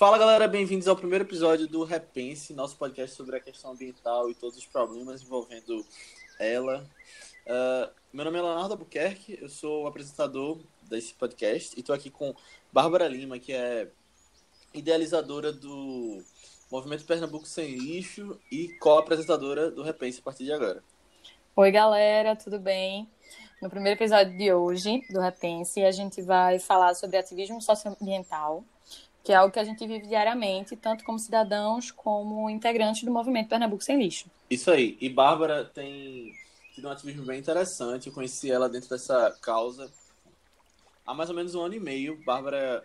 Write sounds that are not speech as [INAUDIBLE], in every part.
Fala galera, bem-vindos ao primeiro episódio do Repense, nosso podcast sobre a questão ambiental e todos os problemas envolvendo ela. Uh, meu nome é Leonardo Albuquerque, eu sou o apresentador desse podcast e estou aqui com Bárbara Lima, que é idealizadora do Movimento Pernambuco Sem Lixo e co-apresentadora do Repense a partir de agora. Oi galera, tudo bem? No primeiro episódio de hoje do Repense, a gente vai falar sobre ativismo socioambiental, que é algo que a gente vive diariamente, tanto como cidadãos como integrantes do movimento Pernambuco Sem Lixo. Isso aí. E Bárbara tem tido um ativismo bem interessante. Eu conheci ela dentro dessa causa há mais ou menos um ano e meio. Bárbara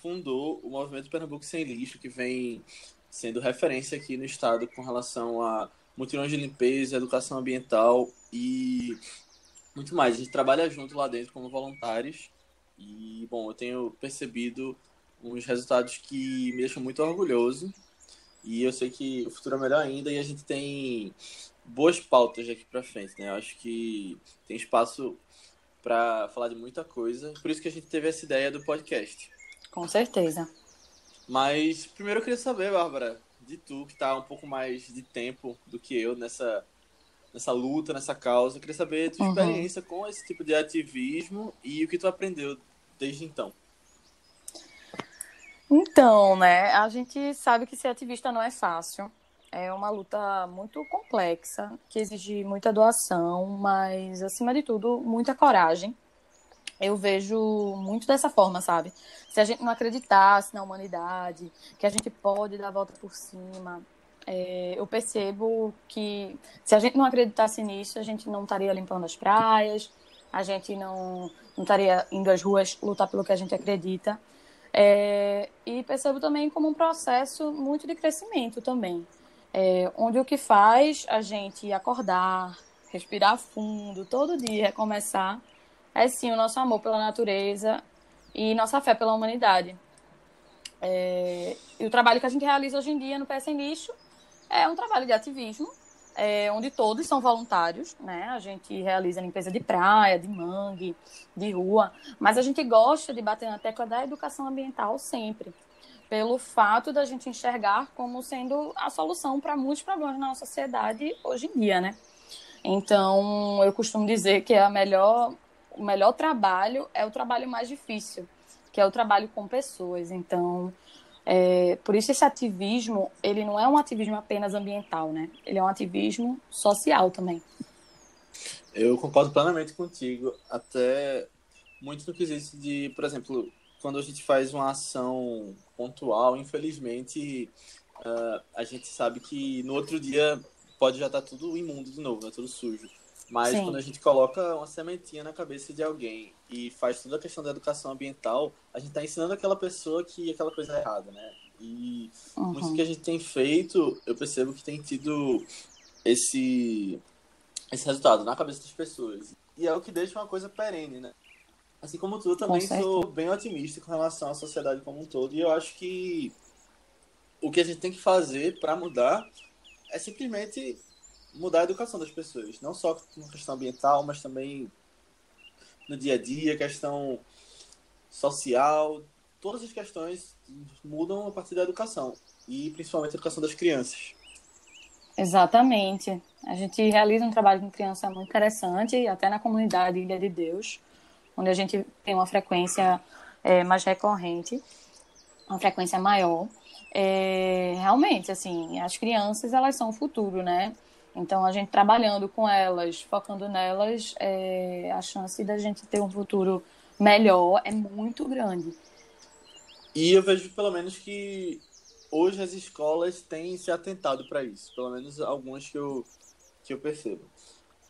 fundou o movimento Pernambuco Sem Lixo, que vem sendo referência aqui no estado com relação a mutirões de limpeza, educação ambiental e muito mais. A gente trabalha junto lá dentro como voluntários e, bom, eu tenho percebido uns resultados que me deixam muito orgulhoso. E eu sei que o futuro é melhor ainda e a gente tem boas pautas daqui para frente, né? Eu acho que tem espaço para falar de muita coisa. Por isso que a gente teve essa ideia do podcast. Com certeza. Mas primeiro eu queria saber, Bárbara, de tu que tá um pouco mais de tempo do que eu nessa nessa luta, nessa causa. Eu queria saber a tua uhum. experiência com esse tipo de ativismo e o que tu aprendeu desde então. Então, né, a gente sabe que ser ativista não é fácil. É uma luta muito complexa, que exige muita doação, mas, acima de tudo, muita coragem. Eu vejo muito dessa forma, sabe? Se a gente não acreditasse na humanidade, que a gente pode dar a volta por cima, é, eu percebo que se a gente não acreditasse nisso, a gente não estaria limpando as praias, a gente não, não estaria indo às ruas lutar pelo que a gente acredita. É, e percebo também como um processo muito de crescimento também, é, onde o que faz a gente acordar, respirar fundo, todo dia recomeçar, é sim o nosso amor pela natureza e nossa fé pela humanidade. É, e o trabalho que a gente realiza hoje em dia no PS Lixo é um trabalho de ativismo, é, onde todos são voluntários, né? A gente realiza limpeza de praia, de mangue, de rua, mas a gente gosta de bater na tecla da educação ambiental sempre, pelo fato da gente enxergar como sendo a solução para muitos problemas na nossa sociedade hoje em dia, né? Então, eu costumo dizer que é a melhor, o melhor trabalho é o trabalho mais difícil, que é o trabalho com pessoas. Então, é, por isso esse ativismo, ele não é um ativismo apenas ambiental, né? Ele é um ativismo social também. Eu concordo plenamente contigo, até muito no quesito de, por exemplo, quando a gente faz uma ação pontual, infelizmente, uh, a gente sabe que no outro dia pode já estar tá tudo imundo de novo, né? tudo sujo. Mas Sim. quando a gente coloca uma sementinha na cabeça de alguém e faz toda a questão da educação ambiental, a gente está ensinando aquela pessoa que aquela coisa é errada, né? E uhum. muito que a gente tem feito, eu percebo que tem tido esse, esse resultado na cabeça das pessoas. E é o que deixa uma coisa perene, né? Assim como tu, eu também sou bem otimista com relação à sociedade como um todo. E eu acho que o que a gente tem que fazer para mudar é simplesmente mudar a educação das pessoas, não só na questão ambiental, mas também no dia a dia, questão social, todas as questões mudam a partir da educação e principalmente a educação das crianças. Exatamente. A gente realiza um trabalho com criança muito interessante, até na comunidade Ilha de Deus, onde a gente tem uma frequência é, mais recorrente, uma frequência maior. É, realmente, assim, as crianças elas são o futuro, né? Então, a gente trabalhando com elas, focando nelas, é, a chance da gente ter um futuro melhor é muito grande. E eu vejo, pelo menos, que hoje as escolas têm se atentado para isso. Pelo menos algumas que eu, que eu percebo.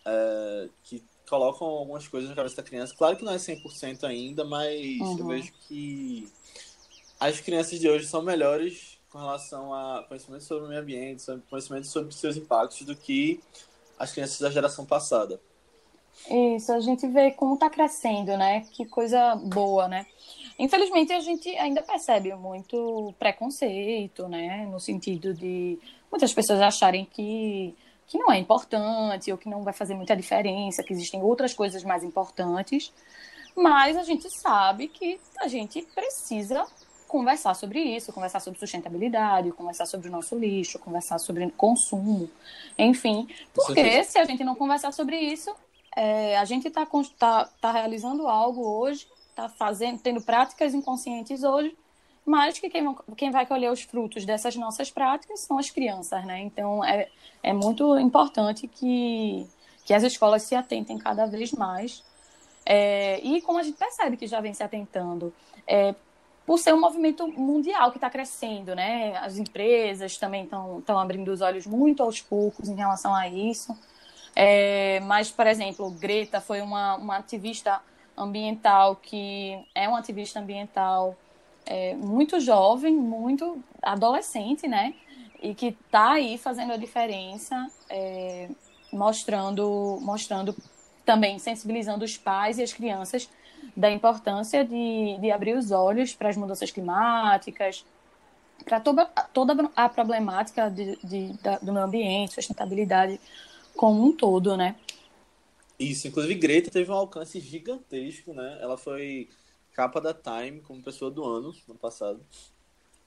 É, que colocam algumas coisas na cabeça da criança. Claro que não é 100% ainda, mas uhum. eu vejo que as crianças de hoje são melhores com relação a conhecimento sobre o meio ambiente, sobre conhecimento sobre seus impactos do que as crianças da geração passada. Isso, a gente vê como está crescendo, né? Que coisa boa, né? Infelizmente, a gente ainda percebe muito preconceito, né? No sentido de muitas pessoas acharem que, que não é importante ou que não vai fazer muita diferença, que existem outras coisas mais importantes. Mas a gente sabe que a gente precisa conversar sobre isso, conversar sobre sustentabilidade, conversar sobre o nosso lixo, conversar sobre consumo, enfim. Porque se a gente não conversar sobre isso, é, a gente está tá, tá realizando algo hoje, está fazendo, tendo práticas inconscientes hoje, mas que quem, quem vai colher os frutos dessas nossas práticas são as crianças, né? Então é, é muito importante que, que as escolas se atentem cada vez mais. É, e como a gente percebe que já vem se atentando, é, por ser um movimento mundial que está crescendo, né? As empresas também estão abrindo os olhos muito aos poucos em relação a isso. É, mas, por exemplo, Greta foi uma, uma ativista ambiental que é uma ativista ambiental é, muito jovem, muito adolescente, né? E que está aí fazendo a diferença, é, mostrando, mostrando também, sensibilizando os pais e as crianças da importância de, de abrir os olhos para as mudanças climáticas, para toda, toda a problemática de, de, da, do meio ambiente, sustentabilidade como um todo, né? Isso, inclusive Greta teve um alcance gigantesco, né? Ela foi capa da Time como pessoa do ano, no passado.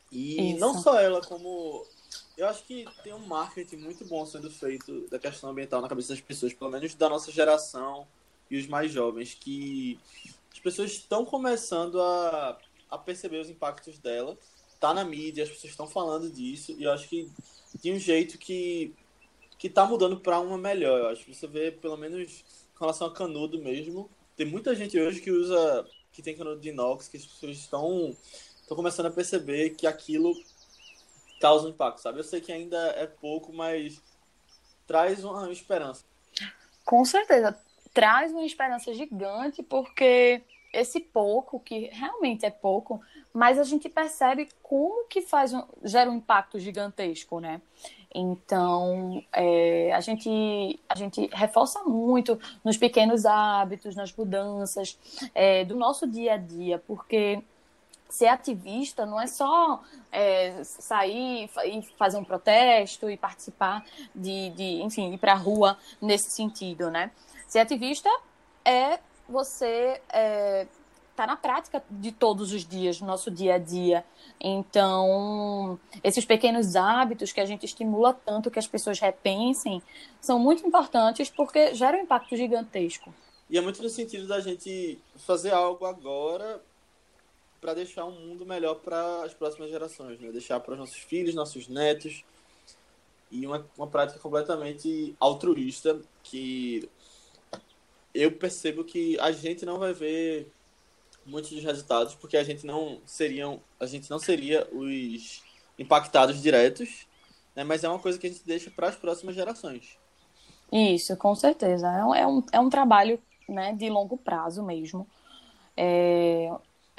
E Isso. não só ela, como. Eu acho que tem um marketing muito bom sendo feito da questão ambiental na cabeça das pessoas, pelo menos da nossa geração e os mais jovens, que as pessoas estão começando a, a perceber os impactos dela. Tá na mídia, as pessoas estão falando disso, e eu acho que de um jeito que, que tá mudando para uma melhor. Eu acho que você vê, pelo menos com relação a canudo mesmo, tem muita gente hoje que usa que tem canudo de inox, que as pessoas estão, estão começando a perceber que aquilo causa um impacto, sabe? Eu sei que ainda é pouco, mas traz uma esperança. Com certeza, traz uma esperança gigante, porque esse pouco, que realmente é pouco, mas a gente percebe como que faz um, gera um impacto gigantesco, né? Então, é, a, gente, a gente reforça muito nos pequenos hábitos, nas mudanças é, do nosso dia a dia, porque ser ativista não é só é, sair e fazer um protesto e participar de, de enfim, ir para a rua nesse sentido, né? Ser ativista é você é, tá na prática de todos os dias, no nosso dia a dia. Então, esses pequenos hábitos que a gente estimula tanto que as pessoas repensem são muito importantes porque geram um impacto gigantesco. E é muito no sentido da gente fazer algo agora para deixar um mundo melhor para as próximas gerações, né? Deixar para os nossos filhos, nossos netos. E uma, uma prática completamente altruísta que eu percebo que a gente não vai ver muitos dos resultados, porque a gente não seriam, a gente não seria os impactados diretos, né? Mas é uma coisa que a gente deixa para as próximas gerações. Isso, com certeza. É um, é um, é um trabalho né, de longo prazo mesmo. É,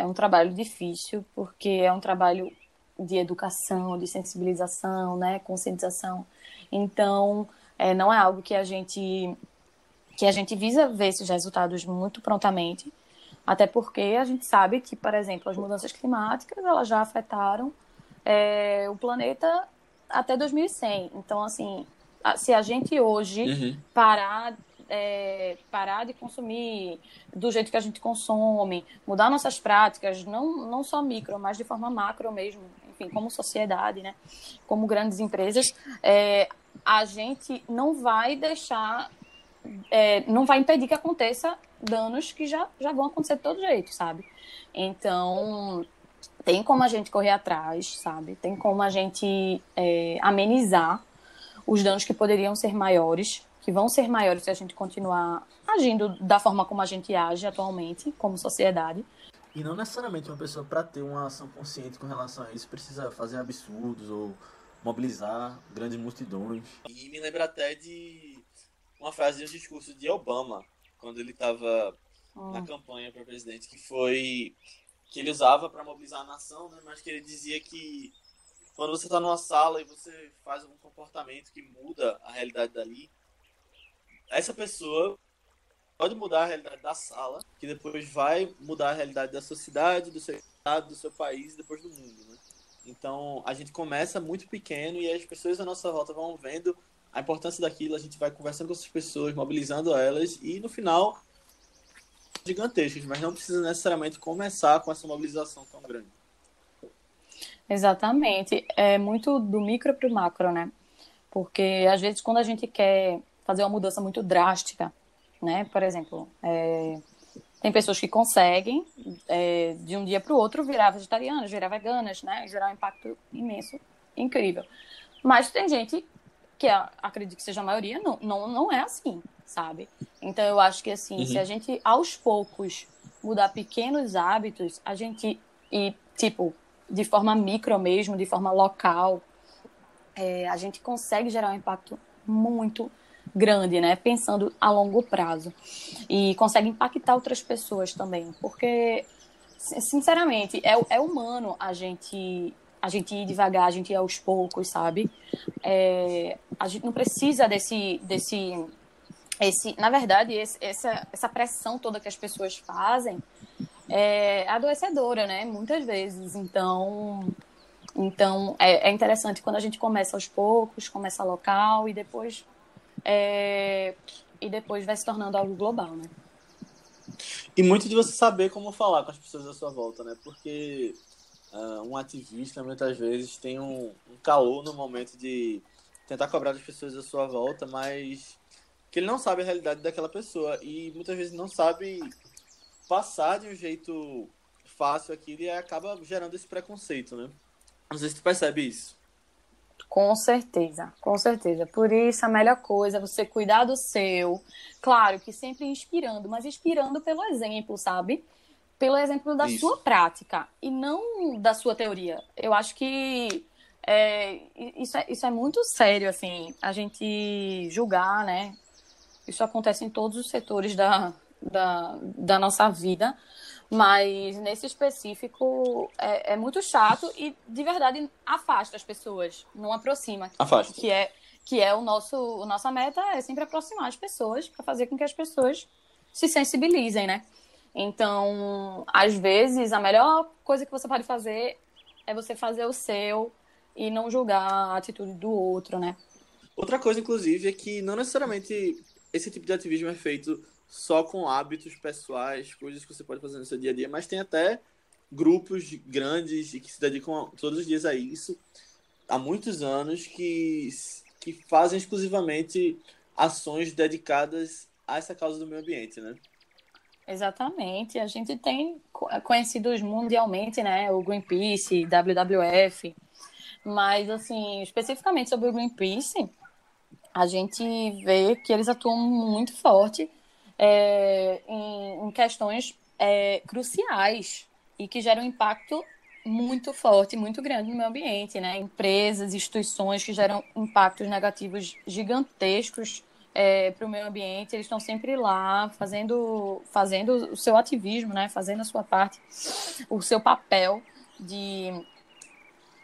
é um trabalho difícil, porque é um trabalho de educação, de sensibilização, né, conscientização. Então, é, não é algo que a gente que a gente visa ver esses resultados muito prontamente, até porque a gente sabe que, por exemplo, as mudanças climáticas elas já afetaram é, o planeta até 2100. Então, assim, se a gente hoje uhum. parar, é, parar de consumir do jeito que a gente consome, mudar nossas práticas, não, não só micro, mas de forma macro mesmo, enfim, como sociedade, né? Como grandes empresas, é, a gente não vai deixar, é, não vai impedir que aconteça danos que já, já vão acontecer de todo jeito, sabe? Então, tem como a gente correr atrás, sabe? Tem como a gente é, amenizar os danos que poderiam ser maiores, que vão ser maiores se a gente continuar agindo da forma como a gente age atualmente, como sociedade. E não necessariamente uma pessoa, para ter uma ação consciente com relação a isso, precisa fazer absurdos ou mobilizar grandes multidões. E me lembra até de uma frase de um discurso de Obama, quando ele estava na ah. campanha para presidente, que foi que ele usava para mobilizar a nação, né? Mas que ele dizia que quando você está numa sala e você faz um comportamento que muda a realidade dali, essa pessoa pode mudar a realidade da sala, que depois vai mudar a realidade da sua cidade, do seu estado, do seu país, depois do mundo, né? Então a gente começa muito pequeno e as pessoas à nossa volta vão vendo a importância daquilo, a gente vai conversando com essas pessoas, mobilizando elas e no final gigantescos, mas não precisa necessariamente começar com essa mobilização tão grande. Exatamente. É muito do micro para o macro, né? Porque às vezes quando a gente quer fazer uma mudança muito drástica, né? Por exemplo, é... tem pessoas que conseguem é, de um dia para o outro virar vegetarianas, virar veganas, né? Gerar um impacto imenso, incrível. Mas tem gente que acredito que seja a maioria, não, não, não é assim, sabe? Então eu acho que assim, uhum. se a gente aos poucos mudar pequenos hábitos, a gente e tipo de forma micro mesmo, de forma local, é, a gente consegue gerar um impacto muito grande, né? Pensando a longo prazo e consegue impactar outras pessoas também, porque sinceramente é, é humano a gente a gente ir devagar, a gente ir aos poucos, sabe? É, a gente não precisa desse, desse, esse, na verdade, esse, essa, essa pressão toda que as pessoas fazem é adoecedora, né? Muitas vezes. Então, então é, é interessante quando a gente começa aos poucos, começa local e depois é, e depois vai se tornando algo global, né? E muito de você saber como falar com as pessoas à sua volta, né? Porque uh, um ativista muitas vezes tem um, um calor no momento de tentar cobrar das pessoas à sua volta, mas que ele não sabe a realidade daquela pessoa e muitas vezes não sabe passar de um jeito fácil aquilo e acaba gerando esse preconceito, né? Não sei se tu percebe isso. Com certeza, com certeza. Por isso, a melhor coisa é você cuidar do seu. Claro que sempre inspirando, mas inspirando pelo exemplo, sabe? pelo exemplo da isso. sua prática e não da sua teoria. Eu acho que é, isso, é, isso é muito sério, assim, a gente julgar, né? Isso acontece em todos os setores da, da, da nossa vida, mas nesse específico é, é, muito chato e, de verdade, afasta as pessoas, não aproxima. Afasta. Que é, que é o nosso, a nossa meta, é sempre aproximar as pessoas para fazer com que as pessoas se sensibilizem, né? Então, às vezes, a melhor coisa que você pode fazer é você fazer o seu e não julgar a atitude do outro, né? Outra coisa, inclusive, é que não necessariamente esse tipo de ativismo é feito só com hábitos pessoais, coisas que você pode fazer no seu dia a dia, mas tem até grupos grandes e que se dedicam todos os dias a isso há muitos anos que, que fazem exclusivamente ações dedicadas a essa causa do meio ambiente, né? Exatamente. A gente tem conhecidos mundialmente, né? O Greenpeace, WWF. Mas, assim, especificamente sobre o Greenpeace, a gente vê que eles atuam muito forte é, em, em, questões é, cruciais e que geram impacto muito forte, muito grande no meio ambiente, né? Empresas, instituições que geram impactos negativos gigantescos é, para o meio ambiente, eles estão sempre lá fazendo, fazendo o seu ativismo, né? fazendo a sua parte, o seu papel de,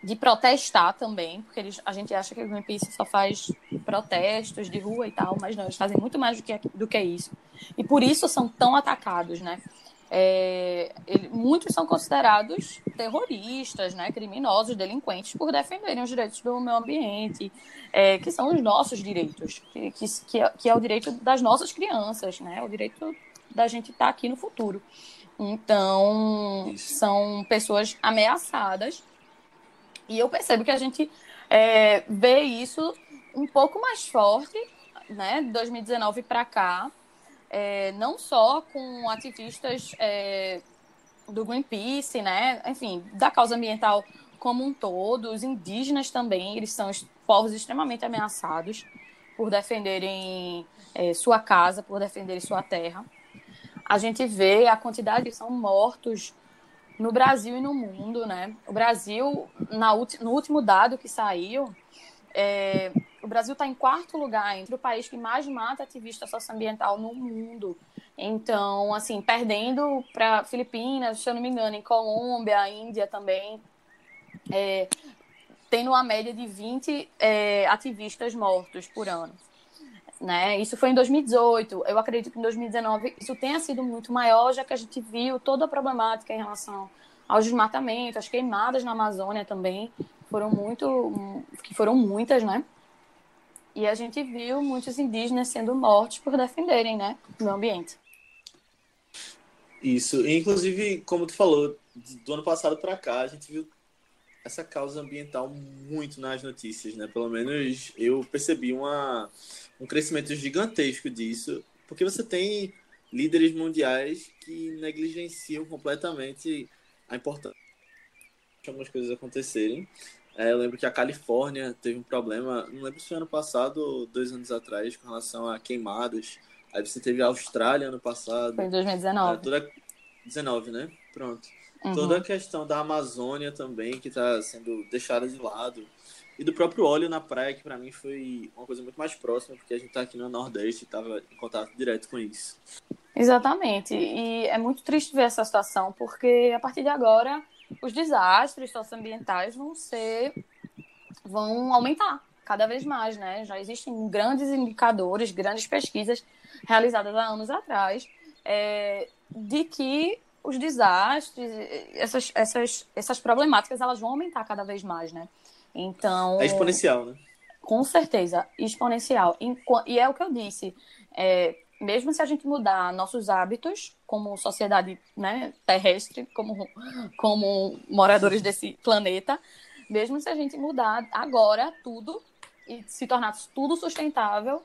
de protestar também, porque eles, a gente acha que o Greenpeace só faz protestos de rua e tal, mas não, eles fazem muito mais do que, do que isso. E por isso são tão atacados, né? É, ele, muitos são considerados terroristas, né, criminosos, delinquentes, por defenderem os direitos do meio ambiente, é, que são os nossos direitos, que, que, que, é, que é o direito das nossas crianças, né, o direito da gente estar tá aqui no futuro. Então, são pessoas ameaçadas, e eu percebo que a gente é, vê isso um pouco mais forte, né, de 2019 para cá, é, não só com ativistas é, do Greenpeace, né? Enfim, da causa ambiental como um todo, os indígenas também, eles são povos extremamente ameaçados por defenderem é, sua casa, por defenderem sua terra. A gente vê a quantidade que são mortos no Brasil e no mundo, né? O Brasil, na, no último dado que saiu, é, o Brasil está em quarto lugar entre o país que mais mata ativista socioambiental no mundo. Então, assim, perdendo para Filipinas, se eu não me engano, em Colômbia, Índia também, é, tendo uma média de 20 é, ativistas mortos por ano. Né? Isso foi em 2018. Eu acredito que em 2019 isso tenha sido muito maior, já que a gente viu toda a problemática em relação aos desmatamentos, as queimadas na Amazônia também, foram muito, que foram muitas, né? E a gente viu muitos indígenas sendo mortos por defenderem, né, o meio ambiente. Isso, inclusive, como tu falou, do ano passado para cá, a gente viu essa causa ambiental muito nas notícias, né? Pelo menos eu percebi uma, um crescimento gigantesco disso, porque você tem líderes mundiais que negligenciam completamente a importância de algumas coisas acontecerem. É, eu lembro que a Califórnia teve um problema, não lembro se foi ano passado ou dois anos atrás, com relação a queimadas. Aí você teve a Austrália ano passado. Foi em 2019. É, toda... 19, né? Pronto. Uhum. Toda a questão da Amazônia também, que está sendo deixada de lado. E do próprio óleo na praia, que para mim foi uma coisa muito mais próxima, porque a gente está aqui no Nordeste e estava em contato direto com isso. Exatamente. E é muito triste ver essa situação, porque a partir de agora os desastres socioambientais vão ser vão aumentar cada vez mais, né? Já existem grandes indicadores, grandes pesquisas realizadas há anos atrás é, de que os desastres, essas, essas, essas problemáticas, elas vão aumentar cada vez mais, né? Então. É exponencial, né? Com certeza, exponencial. E é o que eu disse. É, mesmo se a gente mudar nossos hábitos como sociedade né, terrestre, como, como moradores desse planeta, mesmo se a gente mudar agora tudo e se tornar tudo sustentável,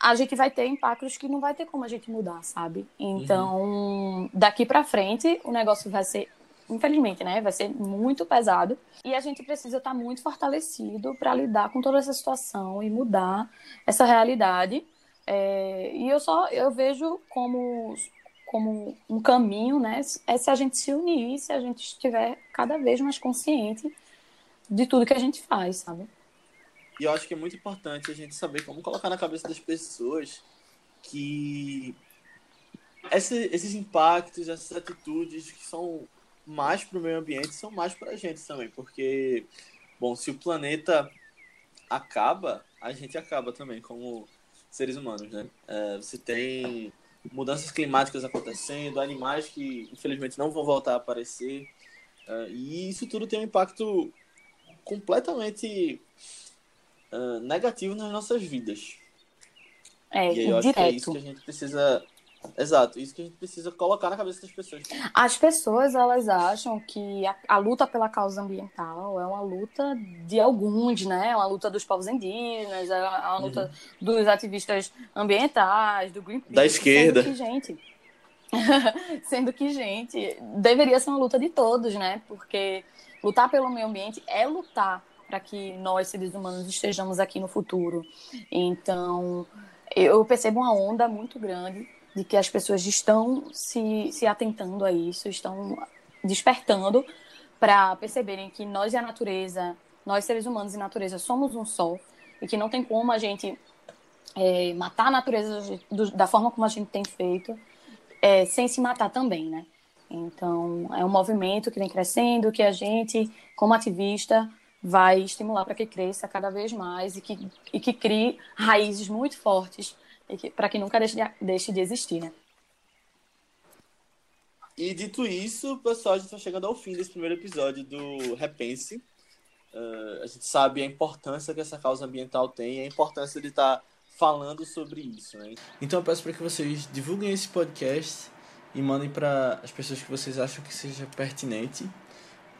a gente vai ter impactos que não vai ter como a gente mudar, sabe? Então, uhum. daqui para frente, o negócio vai ser, infelizmente, né? Vai ser muito pesado e a gente precisa estar muito fortalecido para lidar com toda essa situação e mudar essa realidade é, e eu só eu vejo como, como um caminho, né? É se a gente se unir, se a gente estiver cada vez mais consciente de tudo que a gente faz, sabe? E eu acho que é muito importante a gente saber como colocar na cabeça das pessoas que esse, esses impactos, essas atitudes que são mais para o meio ambiente são mais para a gente também, porque, bom, se o planeta acaba, a gente acaba também, como seres humanos, né? É, você tem mudanças climáticas acontecendo, animais que infelizmente não vão voltar a aparecer, é, e isso tudo tem um impacto completamente uh, negativo nas nossas vidas. É, e aí eu direto. acho que é isso que a gente precisa Exato, isso que a gente precisa colocar na cabeça das pessoas. As pessoas, elas acham que a, a, luta pela causa ambiental é uma luta de alguns, né? É uma luta dos povos indígenas, é uma uhum. luta uhum. dos ativistas ambientais, do Greenpeace. Da esquerda. Sendo que, gente, [LAUGHS] sendo que, gente, deveria ser uma luta de todos, né? Porque lutar pelo meio ambiente é lutar para que nós, seres humanos, estejamos aqui no futuro. Então, eu percebo uma onda muito grande de que as pessoas estão se, se atentando a isso, estão despertando para perceberem que nós e a natureza, nós seres humanos e natureza somos um só e que não tem como a gente é, matar a natureza do, da forma como a gente tem feito é, sem se matar também, né? Então é um movimento que vem crescendo, que a gente, como ativista, vai estimular para que cresça cada vez mais e que, e que crie raízes muito fortes para que nunca deixe de, deixe de existir, né? E dito isso, pessoal, a gente está chegando ao fim desse primeiro episódio do Repense. Uh, a gente sabe a importância que essa causa ambiental tem e a importância de estar tá falando sobre isso. Né? Então eu peço para que vocês divulguem esse podcast e mandem para as pessoas que vocês acham que seja pertinente.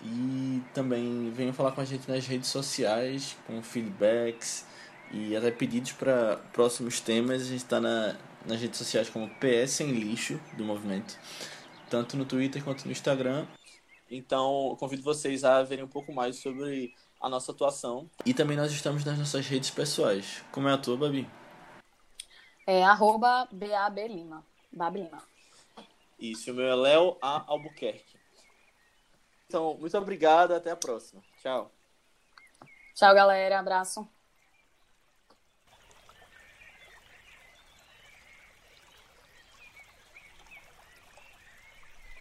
E também venham falar com a gente nas redes sociais, com feedbacks, e até pedidos para próximos temas. A gente está na, nas redes sociais como PS Sem Lixo do movimento, tanto no Twitter quanto no Instagram. Então, convido vocês a verem um pouco mais sobre a nossa atuação. E também nós estamos nas nossas redes pessoais. Como é a tua, Babi? É arroba BABLima. Bablima. Isso, o meu é Léo A. Albuquerque. Então, muito obrigado, até a próxima. Tchau. Tchau, galera. Abraço.